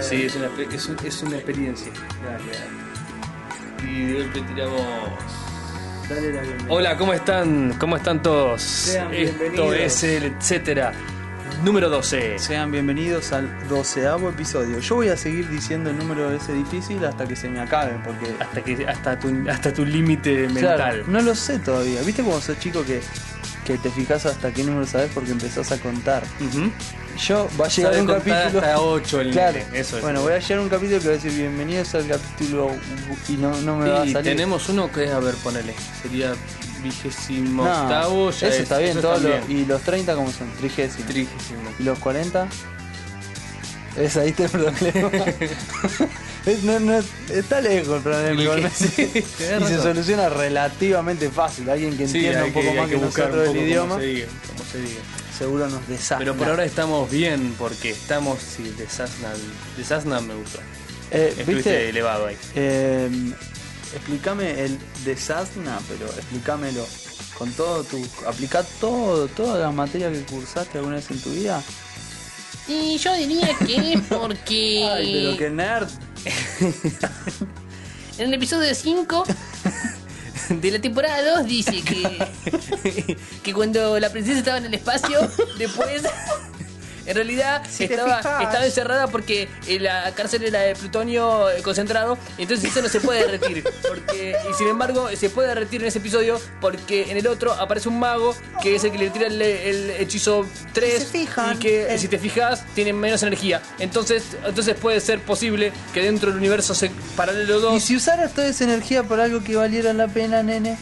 Sí, es una, es, un- es una experiencia. Y de golpe tiramos. Dale la bienvenida. Hola, ¿cómo están? ¿Cómo están todos? Sean Esto bienvenidos. es el etcétera. Número 12. Sean bienvenidos al doceavo episodio. Yo voy a seguir diciendo el número ese difícil hasta que se me acabe, porque Hasta que hasta tu, hasta tu límite mental. Claro, no lo sé todavía. ¿Viste cuando sos chico que, que te fijas hasta qué número sabes porque empezás a contar? Yo va a llegar un capítulo. hasta 8 el Claro. eso es. Bueno, voy a llegar a un capítulo que va a decir bienvenidos al capítulo y no, no me va a salir. tenemos uno que es, a ver, ponele. Sería vigésimo No, octavo. Ya eso es- está bien, eso está los- bien. y los 30 como son, trigésimo. Trigésimo. y los 40 es ahí el problema. Es- no, no, está lejos el problema. Sí, y se soluciona relativamente fácil. Alguien que entienda un poco que, más que, nosotros el idioma, Cómo se diga, cómo se diga. seguro nos desasna. Pero por ahora estamos bien porque estamos, sí, desasna, desasna me gustó. Eh, Estuviste ¿Viste? elevado ahí. Eh, explícame el desasna, pero explícamelo. Con todo tu. Aplica todo, todas las materias que cursaste alguna vez en tu vida. Y yo diría que es porque Ay, pero que nerd. en el episodio 5 de la temporada 2 dice que, que cuando la princesa estaba en el espacio, después en realidad Si estaba, estaba encerrada porque eh, la cárcel era de plutonio eh, concentrado, entonces eso no se puede derretir. Porque, y sin embargo, se puede derretir en ese episodio porque en el otro aparece un mago que es el que le tira el, el hechizo 3 Si fijan, y que el- si te fijas tiene menos energía. Entonces, entonces puede ser posible que dentro del universo se, paralelo 2 Y si usaras toda esa energía por algo que valiera la pena, nene.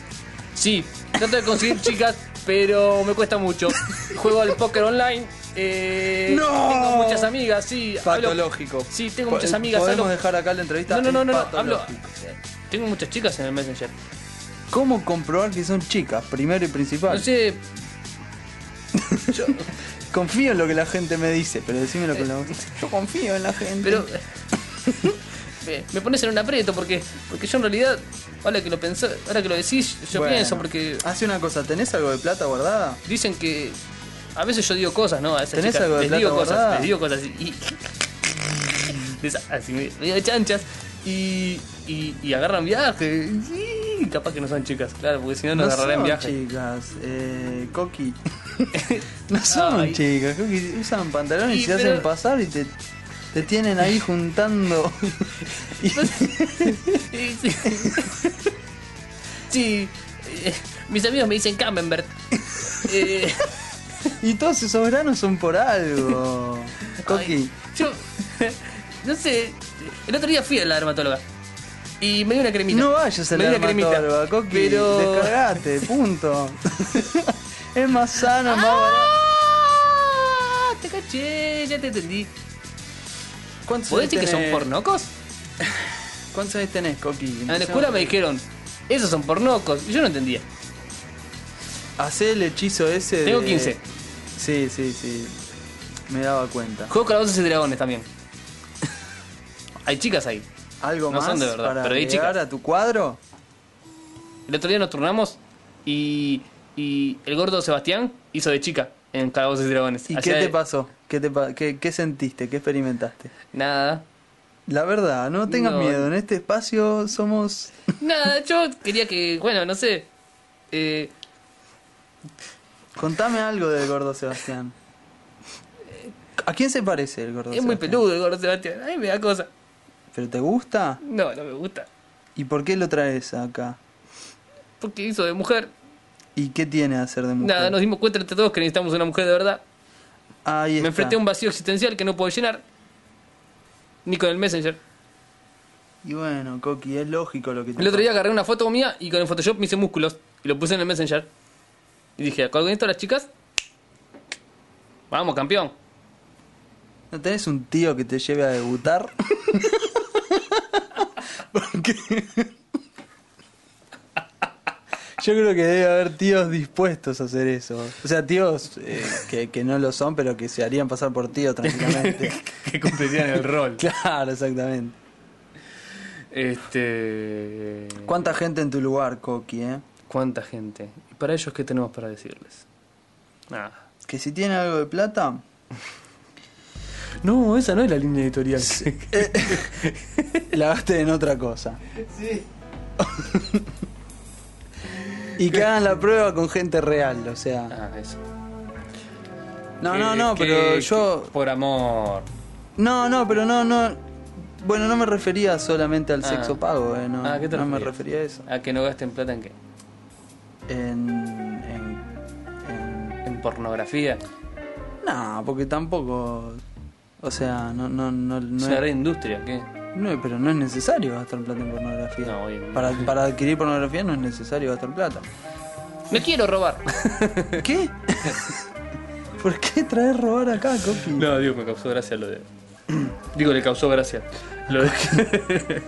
Sí, trato de conseguir chicas, pero me cuesta mucho. Juego al póker online. Eh, ¡No! Tengo muchas amigas, sí. hablo- Patológico. sí, tengo muchas amigas. Podemos hablo- dejar acá la entrevista. No, no, no, no, no, hablo. Tengo muchas chicas en el Messenger. ¿Cómo comprobar que son chicas? Primero y principal. No sé, Confío en lo que la gente me dice, pero decímelo con la voz. Yo confío en la gente. pero. me- me pones en un aprieto porque porque yo en realidad ahora que lo pensé, ahora que lo decís yo Bueno, pienso porque Hace una cosa, ¿tenés algo de plata guardada? dicen que a veces yo digo cosas no a esas ¿Tenés chicas algo de les digo cosas les digo cosas y de así medio medio chanchas y, y, y agarran viaje y capaz que no son chicas claro porque si no nos agarrarán son viaje chicas, eh, Coqui. no son Ay. chicas, Coqui. Usan pantalones y, Y se pero- hacen pasar y te, te tienen ahí juntando. Sí, sí. Sí, eh, mis amigos me dicen Camembert. Eh, Y todos esos veranos son por algo. Coqui. yo, no sé, el otro día fui a la dermatóloga y me dio una cremita. No vayas a Me la dio una cremita, dermatóloga, Coqui. Pero... Descargate, punto. es más sano, más barato. ¡Ah! Te caché, ya te entendí. ¿Cuántos ¿Podés años decir que son pornocos? ¿Cuántos años tenés, Coqui? En la escuela me dijeron, esos son pornocos. Y yo no entendía. Hacé el hechizo ese Tengo de- 15. Sí, sí, sí. Me daba cuenta. Juego calabozos y dragones también. Hay chicas ahí. ¿Algo No más son de verdad, para pero hay chicas. a tu cuadro? El otro día nos turnamos y, y el gordo Sebastián hizo de chica. en Calabozos y Dragones. ¿Y Hacía qué te de- pasó? ¿Qué, te pa- qué, qué sentiste? ¿Qué experimentaste? Nada. La verdad, no tengas No. miedo. En este espacio somos. Nada, yo quería que, bueno, no sé. Eh, Contame algo del gordo Sebastián. ¿A quién se parece el gordo es muy Sebastián? peludo el gordo Sebastián. Ay, me da cosa. ¿Pero te gusta? No, no me gusta. ¿Y por qué lo traes acá? Porque hizo de mujer. ¿Y qué tiene a hacer de mujer? Nada, nos dimos cuenta entre todos que necesitamos una mujer de verdad. Ahí Me enfrenté a un vacío existencial que no puedo llenar. Ni con el Messenger. Y bueno, Coqui, es lógico lo que te El otro día agarré una foto mía y con el Photoshop me hice músculos. Y lo puse en el Messenger. Y dije, ¿con esto las chicas? Vamos, campeón. ¿No tenés un tío que te lleve a debutar? Porque... Yo creo que debe haber tíos dispuestos a hacer eso. O sea, tíos eh, que, que no lo son, pero que se harían pasar por tío tranquilamente. que cumplirían el rol. claro, exactamente. Este. ¿Cuánta gente en tu lugar, Coqui, eh? ¿Cuánta gente? ¿Y para ellos qué tenemos para decirles? Nada. Que si tiene algo de plata, No, esa no es la línea editorial. la gaste en otra cosa. y que hagan la prueba con gente real, o sea. ah, eso. No, no, no, pero yo. por amor. No, no, pero no, no. Bueno, no me refería solamente al Ah. sexo pago, eh, no, Ah, ¿qué te no me refería a eso. ¿A que no gasten plata en qué? En. en, en- ¿En pornografía? No, porque tampoco. O sea, no, no, no, no, una es- industria, ¿qué? no, pero no es necesario gastar plata en pornografía. No, hoy en- para, para adquirir pornografía no es necesario gastar plata. Me quiero robar. ¿Qué? ¿Por qué traer robar acá, Coqui? No, digo, me causó gracia lo de. digo, le causó gracia. Lo de.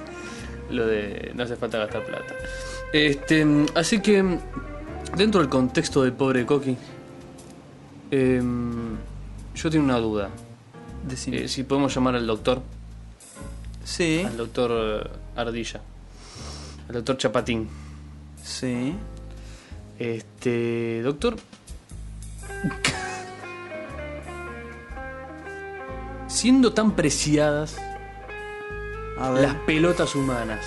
lo de. No hace falta gastar plata. Este. Así que. Dentro del contexto del pobre Coqui. em, yo tengo una duda. Eh, si podemos llamar al doctor. Sí, Al doctor eh, Ardilla. Al doctor Chapatín. sí. Este. Doctor. Siendo tan preciadas A ver, las pelotas humanas.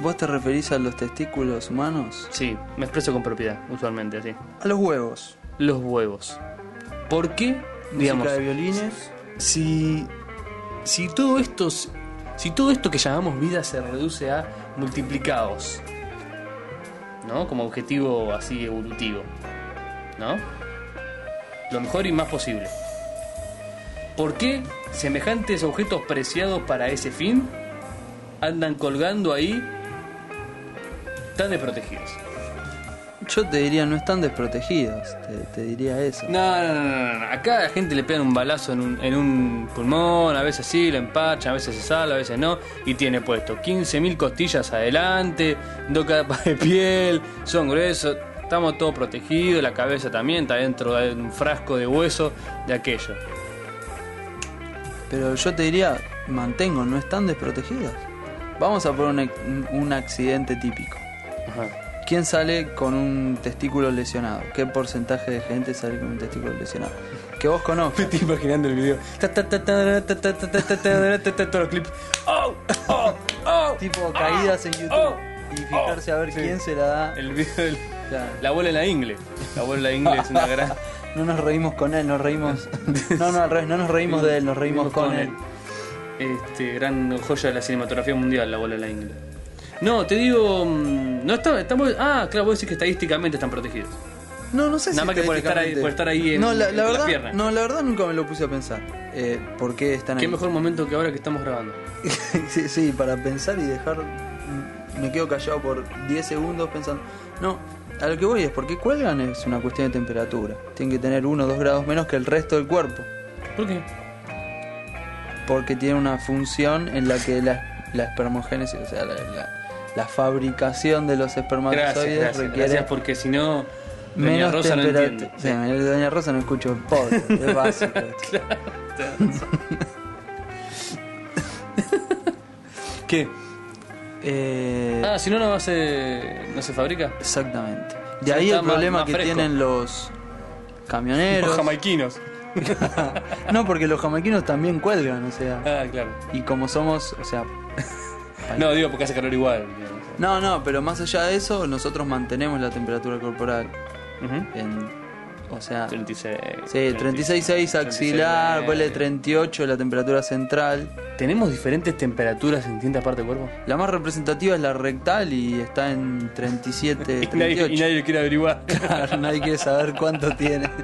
¿Vos te referís a los testículos humanos? Sí, me expreso con propiedad, usualmente así. A los huevos. Los huevos. ¿Por qué? Digamos, Música de violines. si, si todo esto si todo esto que llamamos vida se reduce a multiplicados, ¿no? Como objetivo así evolutivo, ¿no? Lo mejor y más posible. ¿Por qué semejantes objetos preciados para ese fin andan colgando ahí tan desprotegidos? Yo te diría, no están desprotegidos. Te, te diría eso. No, no, no, no. Acá a la gente le pegan un balazo en un, en un pulmón, a veces sí, lo empachan, a veces se sale, a veces no. Y tiene puesto 15.000 costillas adelante, dos capas de piel, son gruesos, estamos todos protegidos, la cabeza también está dentro de un frasco de hueso de aquello. Pero yo te diría, mantengo, no están desprotegidos. Vamos a un, ac- un accidente típico. Ajá. ¿Quién sale con un testículo lesionado? ¿Qué porcentaje de gente sale con un testículo lesionado? Que vos conozcas. estoy imaginando el video. Todos los clips. ¡Oh! ¡Oh! ¡Oh! tipo caídas en YouTube. oh, y fijarse a ver sí. quién se la da. El video del- Claro. La bola en la ingle. La bola en la ingle es una gran. No nos reímos con él, nos reímos. No, no, al revés, no nos reímos de él, nos reímos con él. Este, gran joya de la cinematografía mundial, la bola en la ingle. No, te digo, mm, no está, estamos, ah, claro, vos decís que estadísticamente están protegidos. No, no sé si Nada más que por estar ahí- por estar ahí en- no, la, la verdad, piernas. No, la verdad nunca me lo puse a pensar. Eh, ¿Por qué están Qué ahí? mejor momento que ahora que estamos grabando. sí, sí, para pensar y dejar. Me quedo callado por 10 segundos pensando. No, a lo que voy es porque cuelgan es una cuestión de temperatura. Tienen que tener 1 o 2 grados menos que el resto del cuerpo. ¿Por qué? Porque tiene una función en la que la, la espermogénesis, o sea, la, la- la fabricación de los espermatozoides gracias, requiere gracias, porque si no, Doña menos Rosa no entiende. Sí, Doña Rosa no escucha el podcast, es básico. ¿Qué? Eh, Ah, si no, no se, no se fabrica. Exactamente. De ahí el más- problema más que fresco. tienen los camioneros. Los jamaiquinos. no, porque los jamaiquinos también cuelgan, o sea. Ah, claro. Y como somos, o sea. No, digo porque hace calor igual. digamos. No, no, pero más allá de eso, nosotros mantenemos la temperatura corporal. Ujú. En, o sea. 36. Sí, 36,6 axilar, 36,9. huele 38 la temperatura central. ¿Tenemos diferentes temperaturas en distintas partes del cuerpo? La más representativa es la rectal y está en 37, Y nadie, 38. y nadie quiere averiguar. Claro, nadie quiere saber cuánto tiene.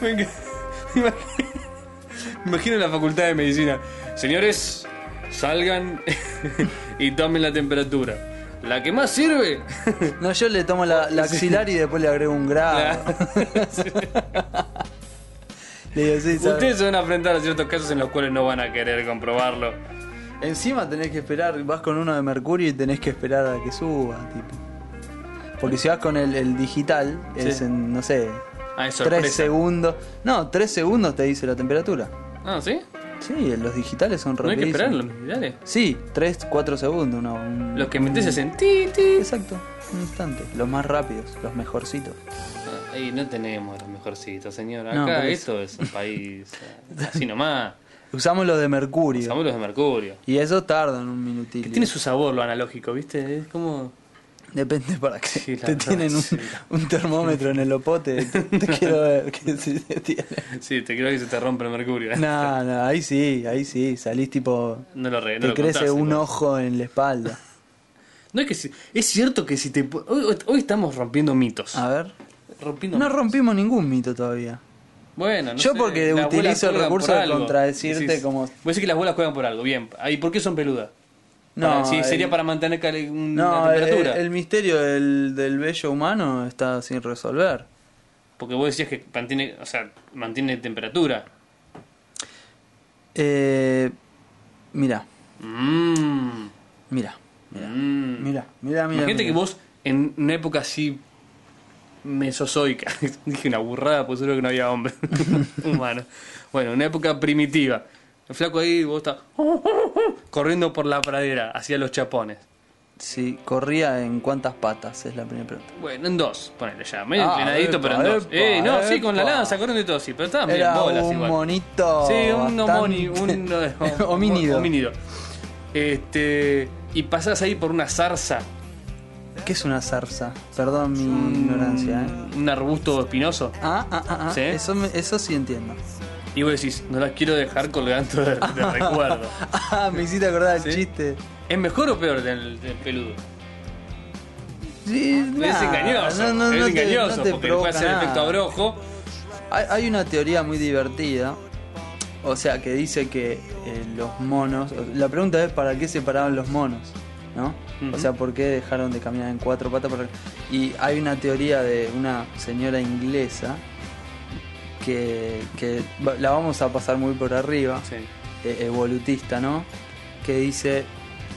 Me Imagino la facultad de medicina. Señores, salgan y tomen la temperatura. La que más sirve. No, yo le tomo la, la axilar y después le agrego un grado. Le digo, sí, ¿sabes? Ustedes se van a enfrentar a ciertos casos en los cuales no van a querer comprobarlo. Encima tenés que esperar, vas con uno de mercurio y tenés que esperar a que suba, tipo. Porque si vas con el, el digital, es en, no sé, Ah, es 3 sorpresa. segundos. No, 3 segundos te dice la temperatura. Ah, ¿sí? Sí, los digitales son No hay que rapidísimos. esperarlo, dale. Sí, 3, 4 segundos, no. un- Los que metes hacen ti, ti. Exacto, un instante. Los más rápidos, los mejorcitos. Ah, Ahí no tenemos los mejorcitos, señor. No, esto es un país eh, así nomás. Usamos los de mercurio. Usamos los de mercurio. Y eso tardan un minutito. Tiene su sabor lo analógico, ¿viste? Es como... Depende para qué. Sí, te verdad, tienen un, sí. un termómetro en el opote. Te, te quiero ver que si se tiene. Sí, te creo que se te rompe el mercurio. No, no, ahí sí, ahí sí. Salís tipo. No lo re, no Te lo crece contás, un igual. ojo en la espalda. No es que si- es cierto que si te hoy, hoy- estamos rompiendo mitos. A ver. rompiendo No mitos. rompimos ningún mito todavía. Bueno, no Yo sé, porque utilizo el recurso de contradecirte Decís- como- Vos decís que las bolas juegan por algo, bien. ¿Y por qué son peludas? No, Para- sí, el- sería para mantener una No, temperatura. el misterio del, del vello humano está sin resolver. Porque vos decías que mantiene, o sea, mantiene temperatura. Eh, mira, Mmm. mira, mira, Mm. mira, mira, mira. Imagínate mira. que vos, en una época así mesozoica, dije una burrada, pues seguro que no había hombre humano. Bueno, una época primitiva. El flaco ahí, vos estás corriendo por la pradera hacia los chapones. Sí, corría en cuántas patas, es la primera pregunta. Bueno, en dos, ponele ya, medio Ah, inclinadito, epa, pero en dos. epa, Eh, no, sí, con la epa. lanza, corriendo y todo, sí, pero estaban bien Era bolas un igual. monito. Sí, un bastante- homoni, un homínido. homínido. Este, y pasás ahí por una zarza, ¿Qué es una zarza? Perdón mi ignorancia, ¿eh? un arbusto espinoso, Ah, ah, ah, ah. ¿Sí? Eso, me- eso sí entiendo. Y vos decís, no las quiero dejar colgando de, de recuerdo. Ah, me hiciste acordar ¿Sí? el chiste. ¿Es mejor o peor del, del peludo? Sí, es nah, engañoso, no, no, es no engañoso, te porque puede hacer nada. efecto abrojo. Hay, hay una teoría muy divertida, o sea, que dice que eh, los monos. La pregunta es: ¿para qué separaban los monos? ¿No? O sea, ¿por qué dejaron de caminar en cuatro patas? Para- Y hay una teoría de una señora inglesa que, la vamos a pasar muy por arriba, Sí. eh, evolutista, ¿no? Que dice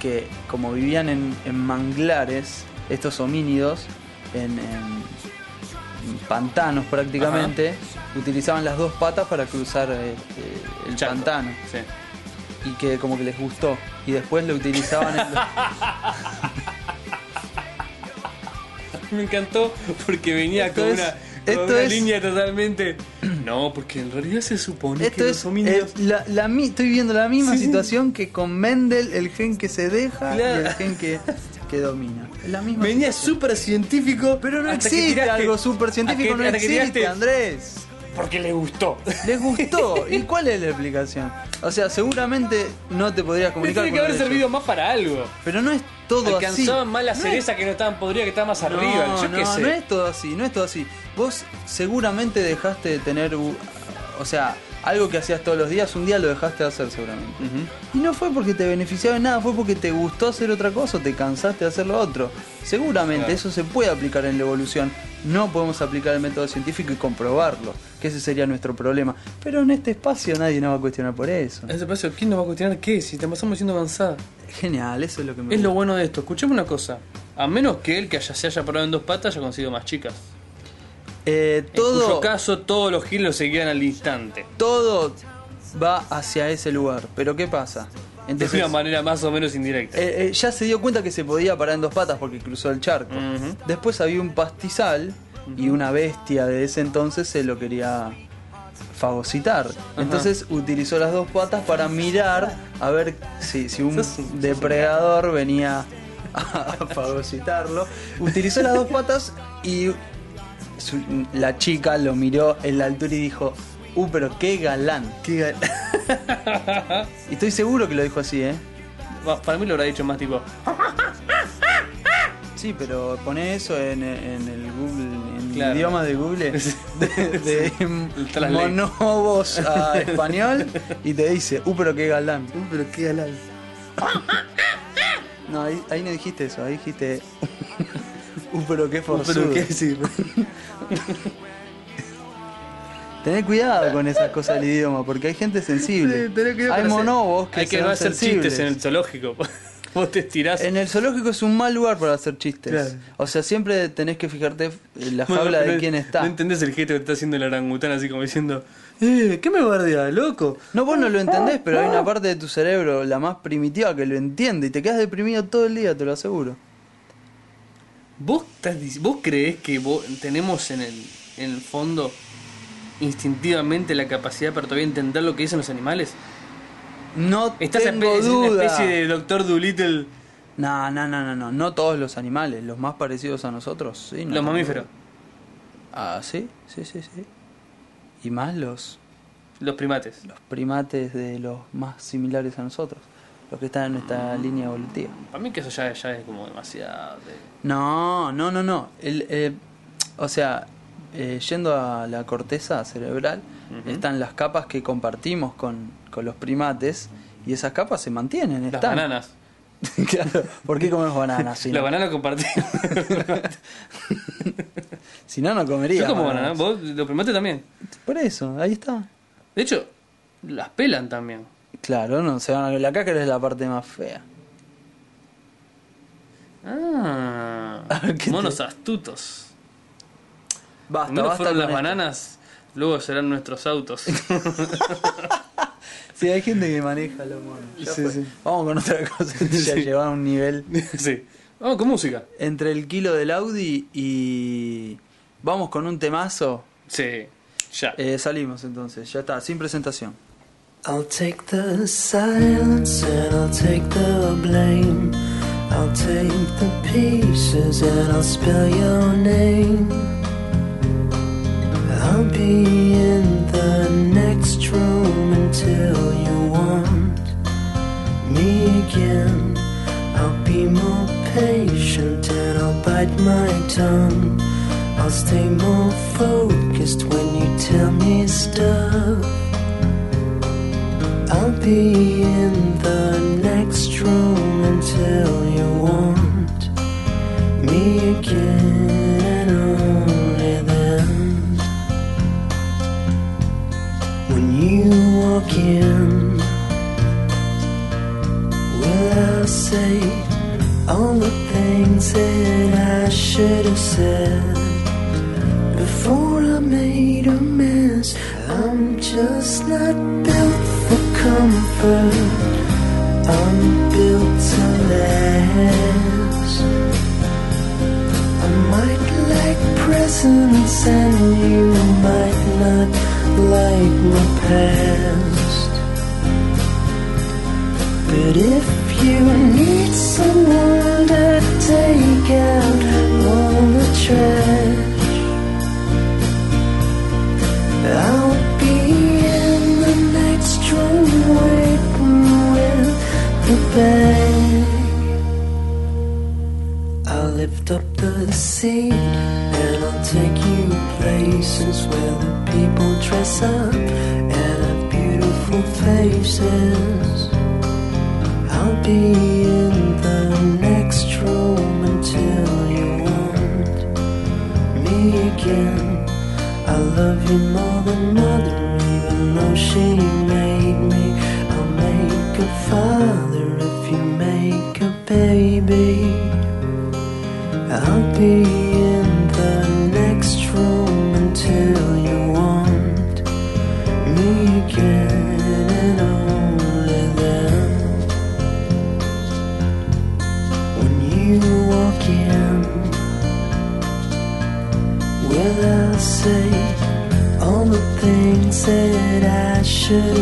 que como vivían en, en manglares, estos homínidos, en, en pantanos prácticamente, utilizaban las dos patas para cruzar eh, eh, el Chato. pantano. Sí. Y que como que les gustó. Y después lo utilizaban en los- Me encantó porque venía Esto con es- una, esto una es- línea totalmente. No, porque en realidad se supone Esto que es los homínidos. eh, la, la mi- estoy viendo la misma Sí, situación que con Mendel, el gen que se deja Claro. y el gen que, que domina. La misma Venía súper científico. Pero no existe algo súper científico, no existe, Andrés. Porque le gustó. Les gustó. ¿Y cuál es la explicación? O sea, seguramente no te podrías comunicar tiene que haber ellos. servido más para algo. Pero no es todo así. Alcanzaban más la No cereza que no estaban podrida, que estaba más arriba. No, Yo qué no, sé. no es todo así, no es todo así. Vos seguramente dejaste de tener, o sea, algo que hacías todos los días, un día lo dejaste de hacer seguramente. Y no fue porque te beneficiaba en nada, fue porque te gustó hacer otra cosa o te cansaste de hacer lo otro. Seguramente Claro. eso se puede aplicar en la evolución. No podemos aplicar el método científico y comprobarlo, que ese sería nuestro problema. Pero en este espacio nadie nos va a cuestionar por eso. En ese paso, ¿quién nos va a cuestionar qué? Si te pasamos siendo avanzada. Genial, eso es lo que me Es lo bueno de esto. Escuchemos una cosa. A menos que él, que haya, se haya parado en dos patas, haya conseguido más chicas. Eh, En cuyo caso, todos los lo seguían al instante. todo va hacia ese lugar. Pero ¿qué pasa? Entonces, de una manera más o menos indirecta. eh, eh, ya se dio cuenta que se podía parar en dos patas porque cruzó el charco. Después había un pastizal y una bestia de ese entonces se lo quería fagocitar. Entonces utilizó las dos patas para mirar a ver si, si un- depredador venía a fagocitarlo. Utilizó las dos patas y su- la chica lo miró en la altura y dijo, uh, pero qué galán. Qué Y estoy seguro que lo dijo así, ¿eh? Para mí lo habrá dicho más tipo. Sí, pero pone eso en, en el Google, en Claro. el idioma de Google, de, de monobos a español y te dice, uh, pero qué galán. Uh, pero qué galán. No, ahí, ahí no dijiste eso, ahí dijiste, uh, pero qué forzudo. sí. Tené cuidado con esas cosas del idioma, porque hay gente sensible. Sí, hay monobos que Hay que no hacer sensibles. chistes en el zoológico. Vos te estirás. En el zoológico es un mal lugar para hacer chistes. Claro. O sea, siempre tenés que fijarte en la Bueno, jaula de quién está. No entendés el gesto que está haciendo el orangután así como diciendo, eh, ¿qué me guardia, loco? No, vos no lo entendés, pero hay una parte de tu cerebro, la más primitiva, que lo entiende y te quedas deprimido todo el día, te lo aseguro. ¿Vos, estás ¿Vos creés que vos tenemos en el, en el fondo instintivamente la capacidad para todavía entender lo que dicen los animales? No Estás tengo espe- es una duda. especie de Doctor Dolittle, No, no, no, no, no, no todos los animales, los más parecidos a nosotros, sí. no los mamíferos, duda. Ah, sí, sí, sí, sí. Y más los, los primates. los primates de los más similares a nosotros, los que están en nuestra línea evolutiva. Para mí que eso ya, ya es como demasiado... de- No, no, no, no. El, eh, o sea, eh, yendo a la corteza cerebral, están las capas que compartimos con, con los primates y esas capas se mantienen. Las están. bananas. claro, ¿por qué comemos bananas? Si Las no, bananas compartimos. si no, no comería. Yo como bananas. bananas, vos, los primates también. Por eso, ahí está. De hecho, las pelan también. Claro, no, se van a- la cáscara es la parte más fea. Ah, ¿Qué monos te- astutos. Basta, Primero basta fueron con las esto. bananas, luego serán nuestros autos. Sí, hay gente que maneja los monos. Sí, sí. Vamos con otra cosa. ya Sí. lleva a un nivel. sí. Vamos con música. entre el kilo del Audi y vamos con un temazo. Sí, ya. Eh, salimos entonces, ya está, sin presentación. I'll take the silence and I'll take the blame. I'll take the pieces and I'll spell your name. I'll be in the next room until you want me again. I'll be more patient and I'll bite my tongue. I'll stay more focused when you tell me stuff. I'll be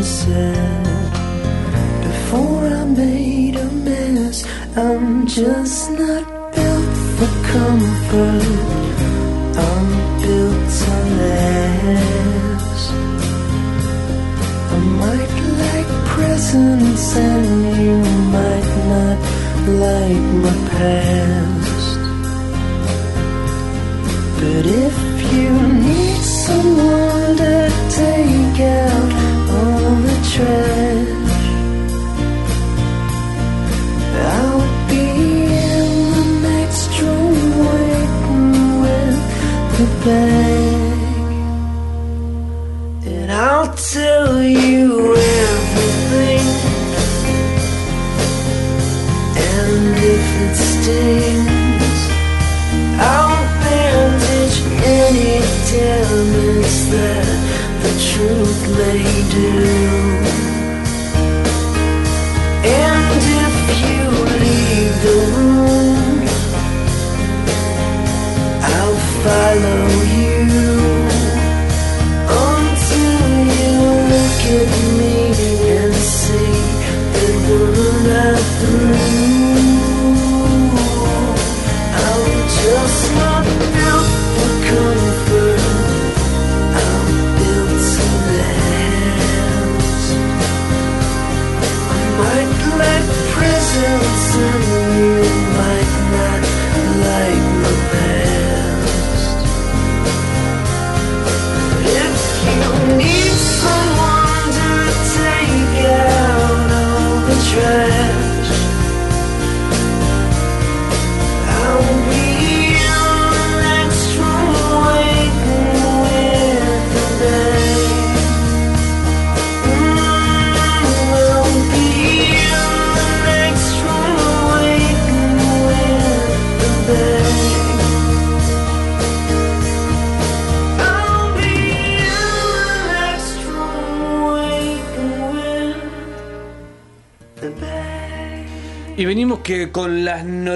said before I made a mess. I'm just not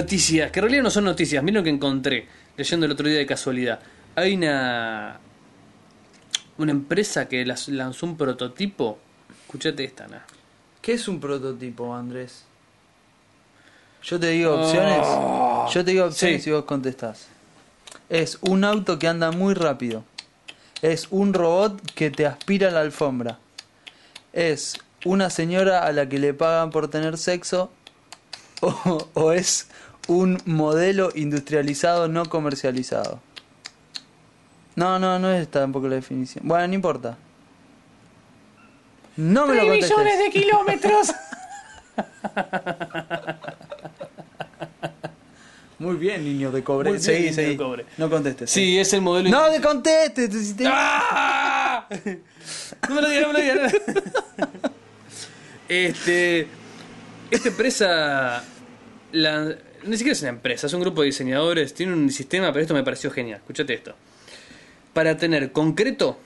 noticias, que en realidad no son noticias, miren lo que encontré, leyendo el otro día de casualidad. Hay una una empresa que lanzó un prototipo. Escuchate esta, Ana. ¿Qué es un prototipo, Andrés? Yo te digo opciones. Yo te digo opciones Sí. y vos contestás. Es un auto que anda muy rápido. Es un robot que te aspira la alfombra. Es una señora a la que le pagan por tener sexo. O, o es un modelo industrializado no comercializado. No, no, no es tampoco la definición. Bueno, no importa. No me lo contestes. kilómetros. Muy bien, niño de cobre. Muy bien, seguí, niño seguí. de cobre. No contestes. Sí, es el modelo. No te contestes. ¡Ah! No me lo digas, no me lo digas. no me lo digas. Este. Esta empresa. la- ni siquiera es una empresa, es un grupo de diseñadores. Tiene un sistema, pero esto me pareció genial. Escuchate esto. Para tener concreto,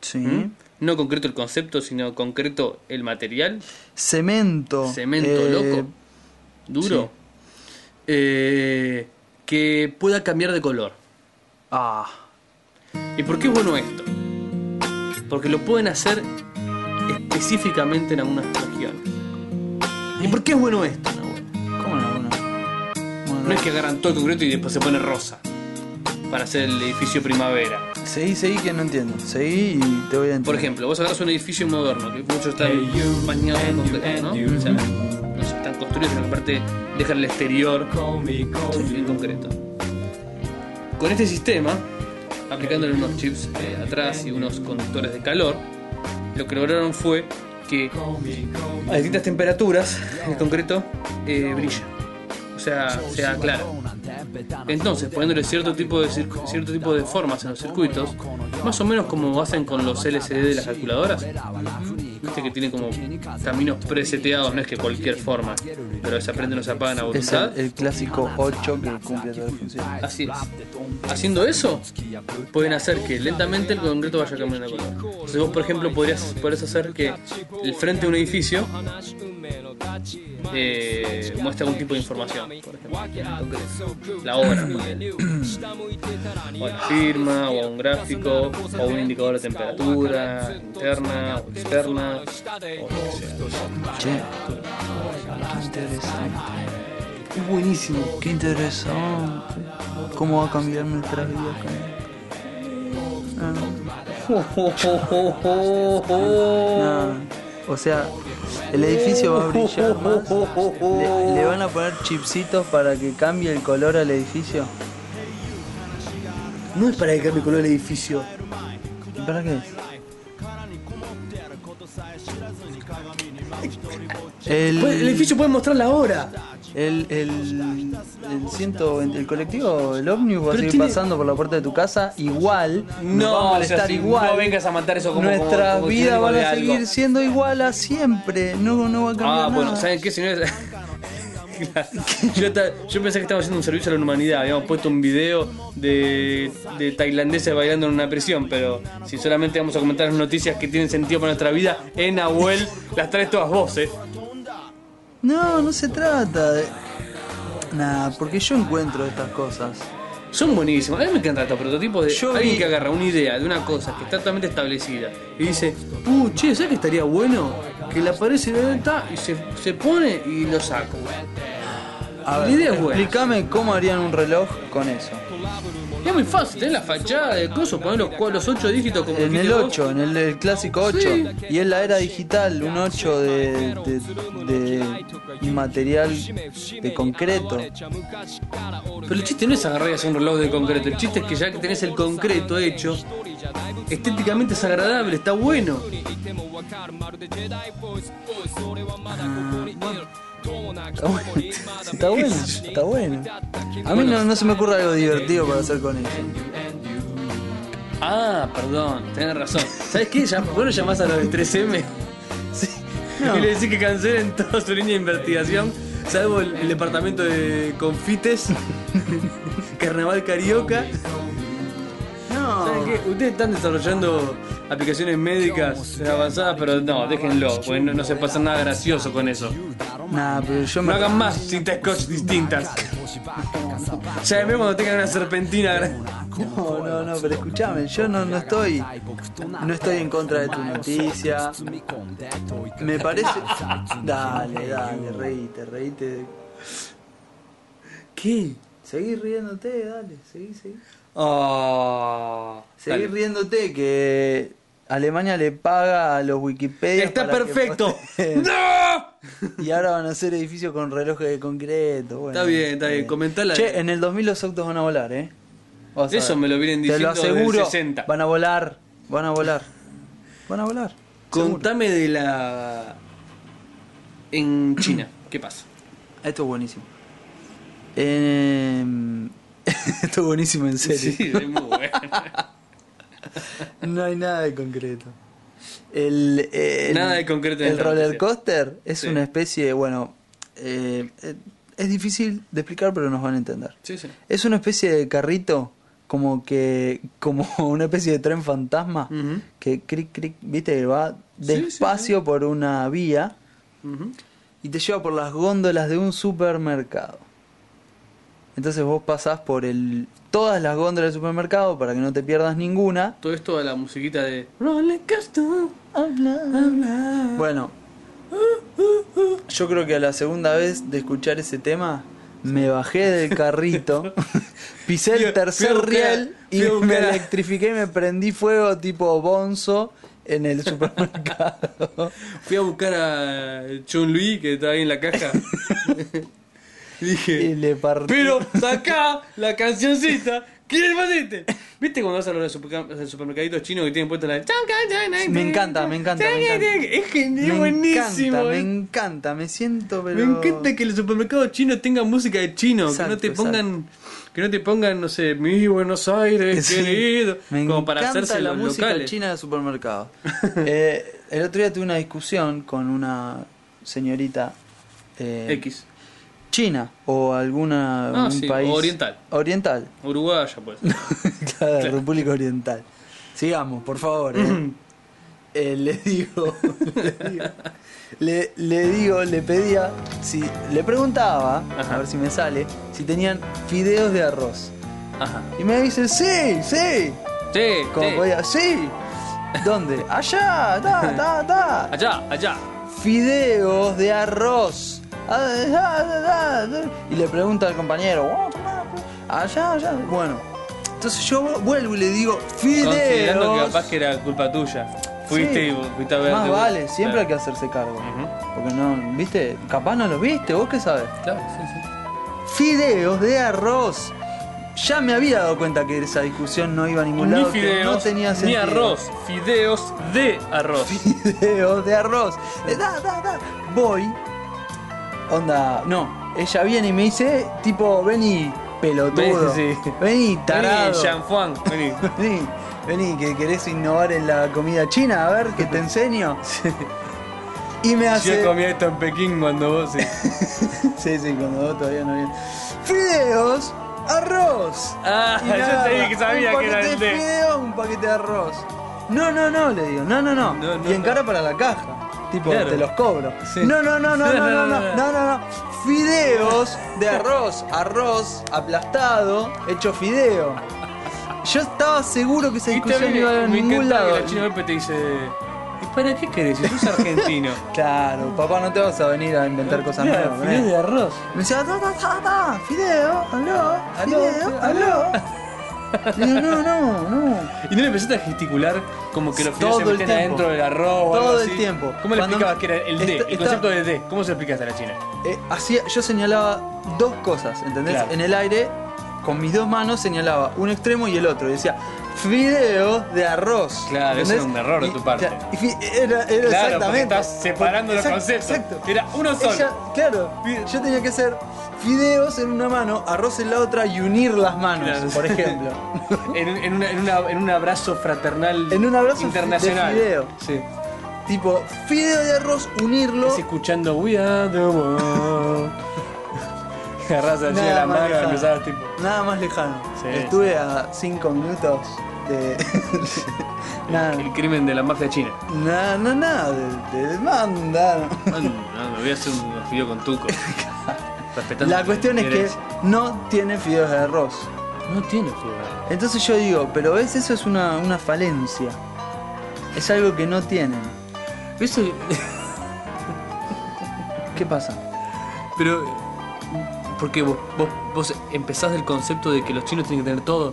Sí. no concreto el concepto, sino concreto el material, Cemento. cemento eh, loco, duro, eh, que pueda cambiar de color. Ah. ¿Y por qué es bueno esto? Porque lo pueden hacer específicamente en algunas regiones. ¿Y por qué es bueno esto? No es que agarran todo el concreto y después se pone rosa para hacer el edificio primavera. Seguí, seguí que no entiendo. Seguí y te voy a entender. Por ejemplo, vos agarras un edificio moderno, que muchos están bañados en concreto, ¿no? O sea, no se están construidos, sino que aparte dejan el exterior en concreto. Con este sistema, aplicándole unos chips eh, atrás y unos conductores de calor, lo que lograron fue que a distintas temperaturas el concreto eh, brilla. O sea, sea claro. Entonces, poniéndole cierto tipo de cierto tipo de formas en los circuitos, más o menos como hacen con los LCD de las calculadoras. Viste que tienen como caminos preseteados, no es que cualquier forma, pero se aprenden o se apagan a Es voluntad. el, el clásico 8 que cumple todas las funciones. Así es. Haciendo eso, pueden hacer que lentamente el concreto vaya cambiando de color. Entonces vos, por ejemplo, podrías, podrías hacer que el frente de un edificio eh, muestra algún tipo de información, por ejemplo. La hora, ponele. o la firma, o un gráfico, o un indicador de temperatura interna o externa, o lo que sea. Che, qué interesante. Es buenísimo. Qué interesante. ¿Cómo va a cambiar nuestra vida con Ah, O sea, el edificio va a brillar más. Le, le van a poner chipsitos para que cambie el color al edificio. No es para que cambie color el edificio. ¿Y para qué? El, El edificio puede mostrar la hora. El, el, el, el colectivo, el ómnibus va a seguir tiene- pasando por la puerta de tu casa igual. nos va a No, o sea, molestar si igual. no vengas a matar eso como Nuestras como- como vidas van a algo. seguir siendo igual a siempre. No, no va a cambiar Ah, nada. bueno, ¿saben qué, señores? Yo, pensé que estaba haciendo un servicio a la humanidad. Habíamos puesto un video de, de tailandeses bailando en una prisión, pero si solamente vamos a comentar las noticias que tienen sentido para nuestra vida, en Nahuel las traes todas vos, ¿eh? No, no se trata de. Nah, porque yo encuentro estas cosas. Son buenísimos. A mí me encantan estos prototipos de Yo alguien vi- que agarra una idea de una cosa que está totalmente establecida y dice, uh, che, ¿sabes que estaría bueno? Que le aparece la venta y se, se pone y lo saca. A La ver, idea es buena. explícame cómo harían un reloj con eso. Y es muy fácil, tenés la fachada de coso, poner los, cua- los 8 dígitos como En dijiste el vos. 8, en el, el clásico 8. Sí. Y en la era digital, un 8 de, de, de material de concreto. Pero el chiste no es agarrar y hacer un reloj de concreto, el chiste es que ya que tenés el concreto hecho, estéticamente es agradable, está bueno. Está bueno, está bueno, está bueno. A mí no, no se me ocurre algo divertido para hacer con eso. Ah, perdón, tenés razón. ¿Sabes qué? Ya, vos lo llamás a los de 3M Sí. Y le decís que cancelen toda su línea de investigación, salvo el departamento de confites, carnaval carioca. No. ¿Saben qué? Ustedes están desarrollando aplicaciones médicas avanzadas, pero no, déjenlo, porque no, no se pasa nada gracioso con eso. Nah, pero yo No hagan más cintas scotch distintas. Ya vemos cuando tengan una serpentina. No, no, no, pero escúchame, yo no, no estoy. No estoy en contra de tu noticia. Me parece. Dale, dale, reíte, reíte. ¿Qué? Seguí riéndote, dale, seguí, seguí. Seguí dale. riéndote que Alemania le paga a los Wikipedia. Está perfecto. ¡No! Y ahora van a hacer edificios con relojes de concreto. Bueno, Está bien, está bien, comentala. Che, en el 2000 los autos van a volar, ¿eh? A Eso me lo vienen Te lo diciendo desde el aseguro. 60. Van a volar, van a volar. Van a volar. seguro. Contame de la. En China, ¿qué pasa? Esto es buenísimo. Em, Esto es buenísimo en serio. Sí, es muy bueno. No hay nada de concreto. El, el- Nada de concreto en El roller coaster es Sí. una especie de, bueno, eh, eh, es difícil de explicar, pero nos van a entender. Sí, sí. Es una especie de carrito, como que, como una especie de tren fantasma, que cric, cric, viste, que va despacio por una vía y te lleva por las góndolas de un supermercado. Entonces vos pasás por el todas las góndolas del supermercado para que no te pierdas ninguna. Todo esto a la musiquita de. Roller coaster. Bueno, yo creo que a la segunda vez de escuchar ese tema me bajé del carrito, pisé el tercer fui riel y fui me electrifiqué y me prendí fuego tipo bonzo en el supermercado. Fui a buscar a Chun Lui, que está ahí en la caja. dije. y le. Pero sacá la cancioncita. ¿Quién pusiste? ¿Viste cuando vas a los supermercaditos chinos que tienen puesto la. Me encanta, me encanta, me encanta. Es genial, me buenísimo. encanta, me encanta, me siento pero... Me encanta que los supermercados chinos tengan música de chino, que no te exacto. pongan, que no te pongan, no sé, mi Buenos Aires, Sí. querido, Me como para hacerse la los música locales. china del supermercado. Eh, el otro día tuve una discusión con una señorita eh, X, china o alguna Ah, un sí, país oriental. oriental, Uruguaya, pues. claro, República Oriental. Sigamos, por favor. eh. eh, le digo, le digo, le, le digo, le pedía, si le preguntaba, Ajá. a ver si me sale, si tenían fideos de arroz. Ajá. Y me dice, sí, sí. Sí, Como sí. podía, sí. ¿Dónde? Allá, da, da, da. Allá, allá. Fideos de arroz. Y le pregunta al compañero, "Oh, allá, allá. Bueno, entonces yo vuelvo y le digo, Considerando que fideos. capaz que era culpa tuya. Fuiste Sí. y fuiste a ver. Más vale, siempre hay que hacerse cargo. Porque no, viste, capaz no lo viste, vos qué sabes. Claro, sí, sí. Fideos de arroz. Ya me había dado cuenta que esa discusión no iba a ningún Ni lado, que fideos, no tenía ni sentido. arroz. Fideos de arroz. Fideos de arroz. Eh, Da, da, da. Voy. Onda, no. Ella viene y me dice, tipo, vení, pelotudo. Ven, sí. Vení, tarado. Vení, Jean-Juan, vení. Vení, vení, que querés innovar en la comida china, a ver, que te enseño. Y me hace. Yo comía esto en Pekín cuando vos. sí. Sí, sí, cuando vos todavía no vienes. Fideos, arroz. Ah, Y yo te dije que sabía que era el de de. fideos, un paquete de arroz. No, no, no, le digo, no, no, no. No, no, y en no. para la caja. Tipo, Claro. te los cobro. Sí. No, no, no, no, no, no, no, no, no, no. Fideos de arroz, arroz aplastado, hecho fideo. Yo estaba seguro que esa discusión iba a ningún lado. que la china Pepe te dice. ¿Y para qué querés? Si sos argentino. Claro, papá, no te vas a venir a inventar cosas nuevas. fideos ¿eh? de arroz. Me decía, ta, ta, ta, fideo, aló, fideo, aló. Le digo, no, no, no. ¿Y no le empezaste a gesticular como que los fideos Todo se meten adentro del arroz o algo Todo el así? tiempo. ¿Cómo le Cuando- explicabas que era el D? El concepto de D. ¿Cómo se lo explicaste a la china? Eh, hacía, yo señalaba dos cosas, ¿entendés? Claro. En el aire, con mis dos manos señalaba un extremo y el otro. Y decía, fideo de arroz. Claro, eso era un error de Y- tu parte. claro, y fi- era, era Claro, porque exactamente. estás separando los Exacto, conceptos. Exacto. Era uno solo. Ella- claro, yo tenía que hacer fideos en una mano, arroz en la otra y unir las manos, Claro. por ejemplo. En, un- en una- en una- en un abrazo fraternal En un abrazo internacional. de fideo. Sí. tipo, fideo de arroz, unirlo. Es escuchando We Are the World. Agarrás así de la mano y tipo. Nada más lejano. Sí, Estuve a 5 minutos de. nada, El crimen de la mafia china. nada, nada, nada, de, de. No, no, me voy a hacer un fideo con tuco. Respetando La cuestión es que no tiene fideos de arroz. No tiene fideo. Entonces yo digo, pero ves, eso es una, una falencia. Es algo que no tienen. Eso. ¿Qué pasa? Pero. Porque vos, vos, vos empezás del concepto de que los chinos tienen que tener todo.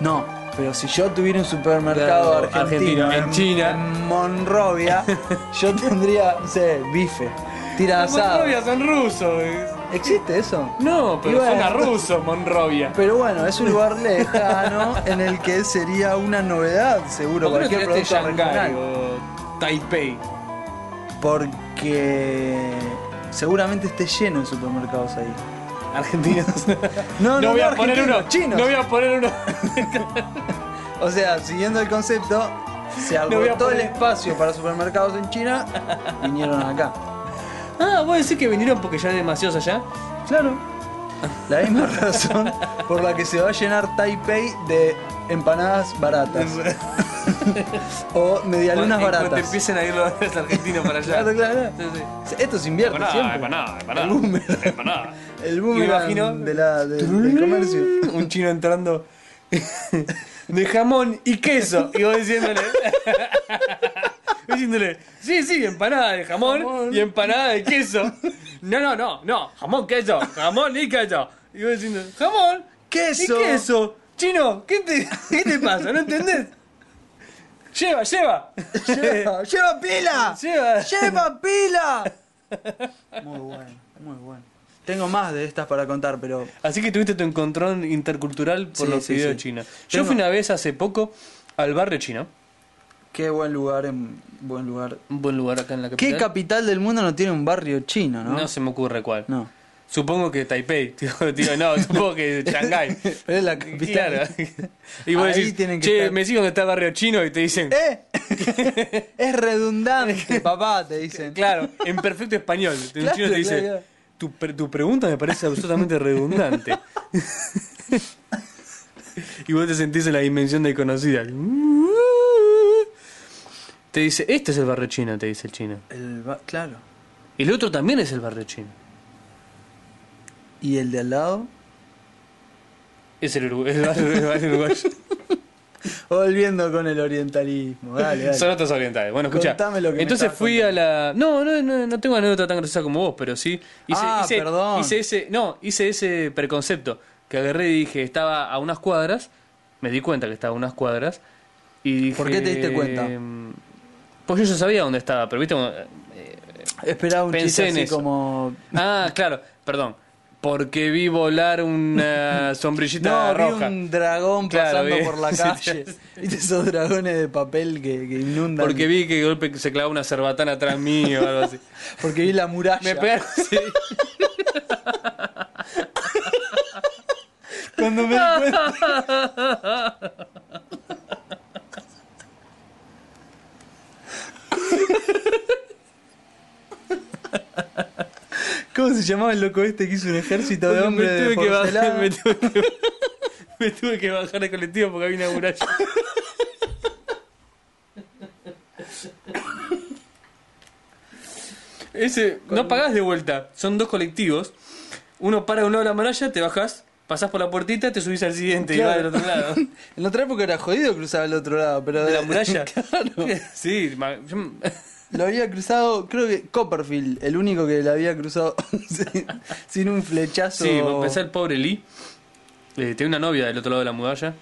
No, pero si yo tuviera un supermercado Claro, argentino, argentino, en China. en Monrovia, yo tendría, no sé, bife, tira asado. Monrovia son rusos. ¿Existe eso? No, pero bueno, suena ruso, Monrovia. Pero bueno, es un lugar lejano en el que sería una novedad, seguro, ¿Por qué no cualquier tiraste producto regional. o Taipei? Porque seguramente esté lleno de supermercados ahí. Argentinos. No, no, voy no, a poner uno. chinos. No voy a poner uno. O sea, siguiendo el concepto, se No voy agotó el poner- espacio para supermercados en China, vinieron acá. Ah, vos decís que vinieron porque ya hay demasiados allá. Claro. La misma razón por la que se va a llenar Taipei de empanadas baratas. o medialunas baratas. empiecen a ir los argentinos para allá. Claro, claro. Sí, sí. Esto se invierte Empanada, siempre. empanada, empanada. El boomerang. Empanada. El me imagino- de la, de- del comercio. Un chino entrando de jamón y queso. Y vos diciéndole. Diciéndole, sí, sí, empanada de jamón, Jamón. y empanada de queso. No, no, no, no, jamón, queso, jamón y queso. Y vos diciendo, jamón, Queso. y queso. Chino, ¿qué te, ¿qué te pasa? ¿No entendés? Lleva, lleva. ¡Lleva, lleva pila! Lleva. ¡Lleva pila! Muy bueno, muy bueno. Tengo más de estas para contar, pero Así que tuviste tu encontrón intercultural por Sí, los sí, videos sí. chinos. Yo Tengo- fui una vez hace poco al barrio chino. Qué buen lugar, en buen lugar. Un buen lugar acá en la capital. ¿Qué capital del mundo no tiene un barrio chino, no? No se me ocurre cuál. No. Supongo que Taipei. Digo, digo, no, supongo que Shanghái. Pero es la capital. Claro. Y vos Ahí decís, tienen que che, estar". me sigo donde está el barrio chino y te dicen, ¡Eh! es redundante, papá, te dicen. claro, en perfecto español. Un Claro, chino te dice, claro, claro. Tu, pre- tu pregunta me parece absolutamente redundante. y vos te sentís en la dimensión desconocida. Te dice, este es el barrio chino, te dice el chino. El ba- claro. Y el otro también es el barrio chino. Y el de al lado. Es el, Urugu- el barrio, el barrio uruguayo. Volviendo con el orientalismo. Dale, dale. Son otros orientales. Bueno, escucha. Contame lo que me Entonces estabas fui a la. No, no, no, no tengo anécdota tan graciosa como vos, pero sí. Hice, Ah, hice, perdón. hice ese. No, hice ese preconcepto. Que agarré y dije, estaba a unas cuadras. Me di cuenta que estaba a unas cuadras. Y dije, ¿Por qué te diste cuenta? Pues yo ya sabía dónde estaba, pero viste. como, eh, Esperaba un Pensé chiste en así eso. como. Ah, claro, perdón. Porque vi volar una sombrillita No, vi roja. un dragón Claro, pasando vi- por la sí, calle. ¿Viste esos dragones de papel que, que inundan? Porque vi que de golpe se clavaba una cerbatana atrás mío o algo así. Porque vi la muralla. Me pegaron. sí. Cuando me di cuenta. ¿Cómo se llamaba el loco este que hizo un ejército de hombres me de tuve que bajar, me tuve que, me tuve que bajar de colectivo porque había una muralla. Ese, no pagás de vuelta, son dos colectivos. Uno para de un lado de la muralla, te bajas, pasás por la puertita, te subís al siguiente y vas Claro. del otro lado. En otra época era jodido cruzar al otro lado, pero ¿De la muralla? claro. Sí, ma- Lo había cruzado, creo que Copperfield, el único que lo había cruzado sin, sin un flechazo. sí, pensás el pobre Lee. Eh, tenía una novia del otro lado de la muralla.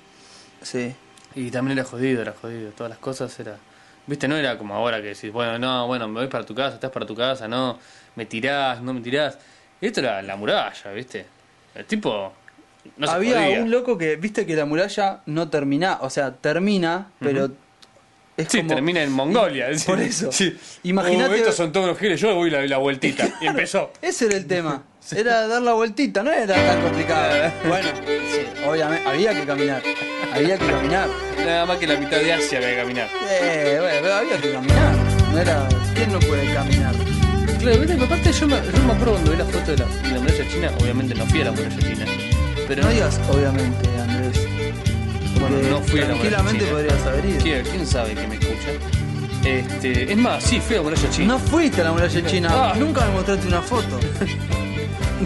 Sí. Y también era jodido, era jodido. Todas las cosas era. Viste, no era como ahora que decís, bueno, no, bueno, me voy para tu casa, estás para tu casa, no, me tirás, no me tirás. Esto era la muralla, ¿viste? El tipo. No Había podía. un loco que, viste que la muralla no termina, o sea, termina, pero es Sí, como... termina en Mongolia. Por eso. Sí. Imagínate- Oh, estos son todos los giles, yo voy la, la vueltita. Y empezó. Ese era el tema. Era dar la vueltita, no era tan complicado. Bueno, sí, obviamente, había que caminar. Había que caminar. Nada más que la mitad de Asia había que caminar. Eh, bueno, pero había que caminar. No era... ¿Quién no puede caminar? Claro, viste, aparte yo me, yo me acuerdo cuando vi la foto de la, de la muralla china, obviamente no fui a la muralla china. Pero No digas obviamente, Andrés. Bueno, Porque no fui a la muralla Tranquilamente podrías haber ido. ¿Quién, quién sabe que me escucha? Este, es más, sí, fui a la muralla china. No fuiste a la muralla china. Ah. Nunca me mostraste una foto.